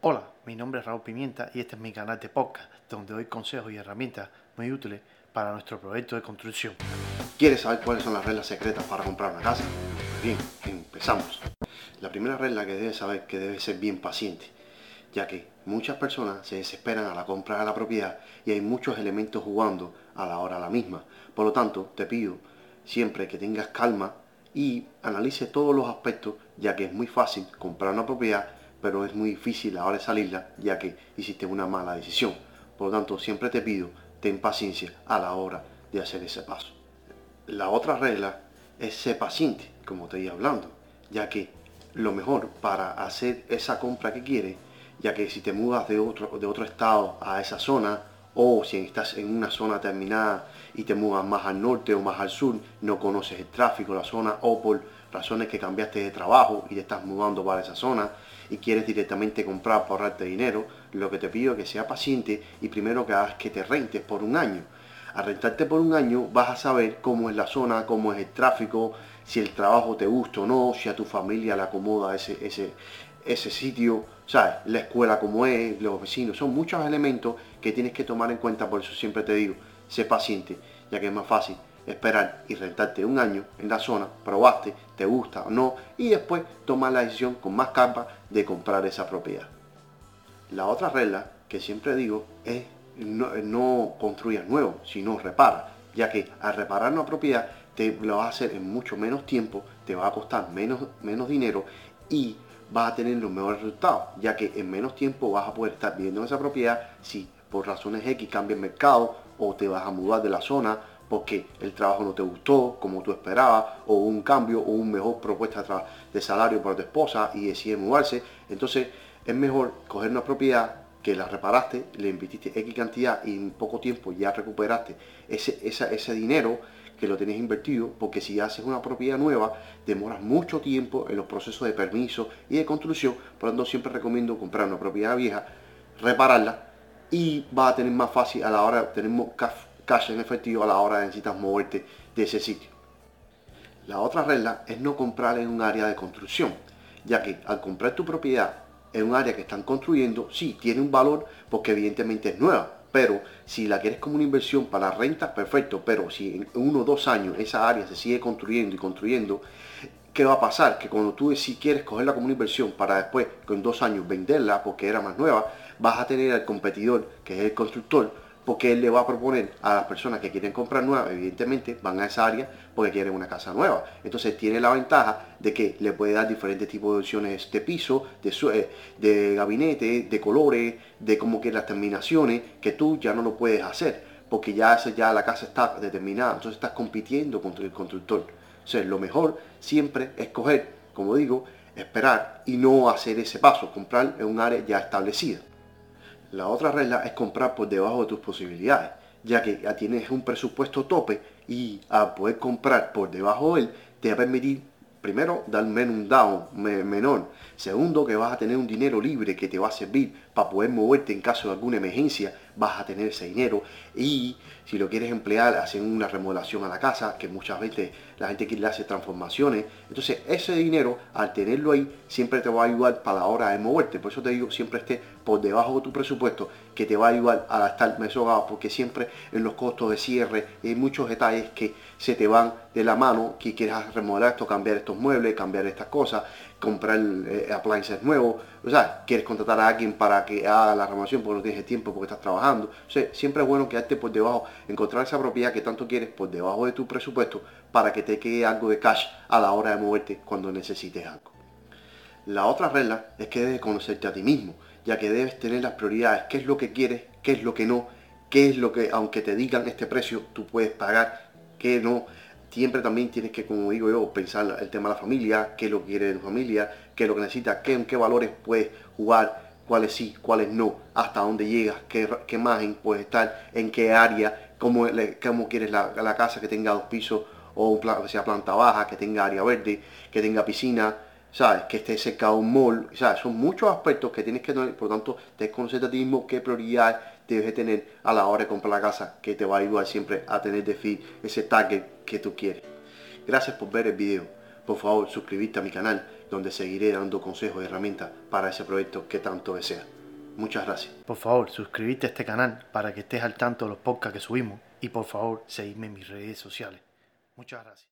Hola, mi nombre es Raúl Pimienta y este es mi canal de podcast donde doy consejos y herramientas muy útiles para nuestro proyecto de construcción. ¿Quieres saber cuáles son las reglas secretas para comprar una casa? Bien, empezamos. La primera regla que debes saber es que debes ser bien paciente, ya que muchas personas se desesperan a la compra de la propiedad y hay muchos elementos jugando a la hora la misma. Por lo tanto, te pido siempre que tengas calma y analice todos los aspectos, ya que es muy fácil comprar una propiedad, pero es muy difícil a la hora de salirla, ya que hiciste una mala decisión. Por lo tanto, siempre te pido, ten paciencia a la hora de hacer ese paso. La otra regla es ser paciente, como te iba hablando, ya que lo mejor para hacer esa compra que quieres, ya que si te mudas de otro, de otro estado a esa zona, o si estás en una zona terminada y te mudas más al norte o más al sur, no conoces el tráfico, la zona, o por razones que cambiaste de trabajo y te estás mudando para esa zona y quieres directamente comprar para ahorrarte dinero, lo que te pido es que sea paciente y primero que hagas que te rentes por un año. Al rentarte por un año vas a saber cómo es la zona, cómo es el tráfico, si el trabajo te gusta o no, si a tu familia le acomoda ese, ese, ese sitio, ¿sabes? La escuela como es, los vecinos, son muchos elementos que tienes que tomar en cuenta, por eso siempre te digo, sé paciente, ya que es más fácil esperar y rentarte un año en la zona, probaste, te gusta o no, y después tomar la decisión con más calma de comprar esa propiedad. La otra regla que siempre digo es no, no construyas nuevo, sino repara, ya que al reparar una propiedad te lo vas a hacer en mucho menos tiempo, te va a costar menos, menos dinero y vas a tener los mejores resultados, ya que en menos tiempo vas a poder estar viviendo en esa propiedad si por razones X cambia el mercado o te vas a mudar de la zona porque el trabajo no te gustó como tú esperabas, o un cambio o una mejor propuesta de salario para tu esposa y decide mudarse. Entonces es mejor coger una propiedad que la reparaste, le invertiste X cantidad y en poco tiempo ya recuperaste ese, ese dinero que lo tenías invertido, porque si haces una propiedad nueva, demoras mucho tiempo en los procesos de permiso y de construcción, por lo tanto siempre recomiendo comprar una propiedad vieja, repararla y va a tener más fácil a la hora de tener cash en efectivo a la hora de necesitas moverte de ese sitio. La otra regla es no comprar en un área de construcción, ya que al comprar tu propiedad en un área que están construyendo, sí, tiene un valor porque evidentemente es nueva, pero si la quieres como una inversión para renta, perfecto, pero si en uno o dos años esa área se sigue construyendo y construyendo, ¿qué va a pasar? Que cuando tú si quieres cogerla como una inversión para después, con dos años, venderla porque era más nueva, vas a tener al competidor, que es el constructor, porque él le va a proponer a las personas que quieren comprar nueva, evidentemente van a esa área porque quieren una casa nueva. Entonces tiene la ventaja de que le puede dar diferentes tipos de opciones de piso, de, eh, de gabinete, de colores, de cómo quiere las terminaciones, que tú ya no lo puedes hacer, porque ya, ya la casa está determinada, entonces estás compitiendo contra el constructor. O sea, lo mejor siempre es coger, como digo, esperar y no hacer ese paso, comprar en un área ya establecida. La otra regla es comprar por debajo de tus posibilidades, ya que ya tienes un presupuesto tope y a poder comprar por debajo de él te va a permitir primero dar menos un down menor, segundo que vas a tener un dinero libre que te va a servir para poder moverte en caso de alguna emergencia, vas a tener ese dinero. Y si lo quieres emplear, hacer una remodelación a la casa, que muchas veces la gente quiere hacer transformaciones, entonces ese dinero al tenerlo ahí siempre te va a ayudar para la hora de moverte, por eso te digo siempre esté por debajo de tu presupuesto que te va a ayudar a estar mesogado porque siempre en los costos de cierre hay muchos detalles que se te van de la mano, que quieres remodelar esto, cambiar estos muebles, cambiar estas cosas, comprar eh, appliances nuevos, o sea, quieres contratar a alguien para que haga la renovación porque no tienes tiempo porque estás trabajando. O sea, siempre es bueno quedarte por debajo, encontrar esa propiedad que tanto quieres por debajo de tu presupuesto para que te quede algo de cash a la hora de moverte cuando necesites algo. La otra regla es que debes conocerte a ti mismo, ya que debes tener las prioridades, qué es lo que quieres, qué es lo que no, qué es lo que, aunque te digan este precio, tú puedes pagar, qué no siempre también tienes que, como digo yo, pensar el tema de la familia, qué es lo que quiere tu familia, qué es lo que necesita, qué, qué valores puedes jugar, cuáles sí, cuáles no, hasta dónde llegas, qué, qué imagen puedes estar, en qué área, cómo, cómo quieres la, casa que tenga dos pisos o un, sea planta baja, que tenga área verde, que tenga piscina, ¿sabes? Que esté cerca de un mall, ¿sabes? Son muchos aspectos que tienes que tener, por lo tanto, te conocer a ti mismo qué prioridad debes tener a la hora de comprar la casa, que te va a ayudar siempre a tener de fin ese target que tú quieres. Gracias por ver el video. Por favor, suscríbete a mi canal, donde seguiré dando consejos y herramientas para ese proyecto que tanto desea. Muchas gracias. Por favor, suscríbete a este canal para que estés al tanto de los podcasts que subimos y por favor, seguidme en mis redes sociales. Muchas gracias.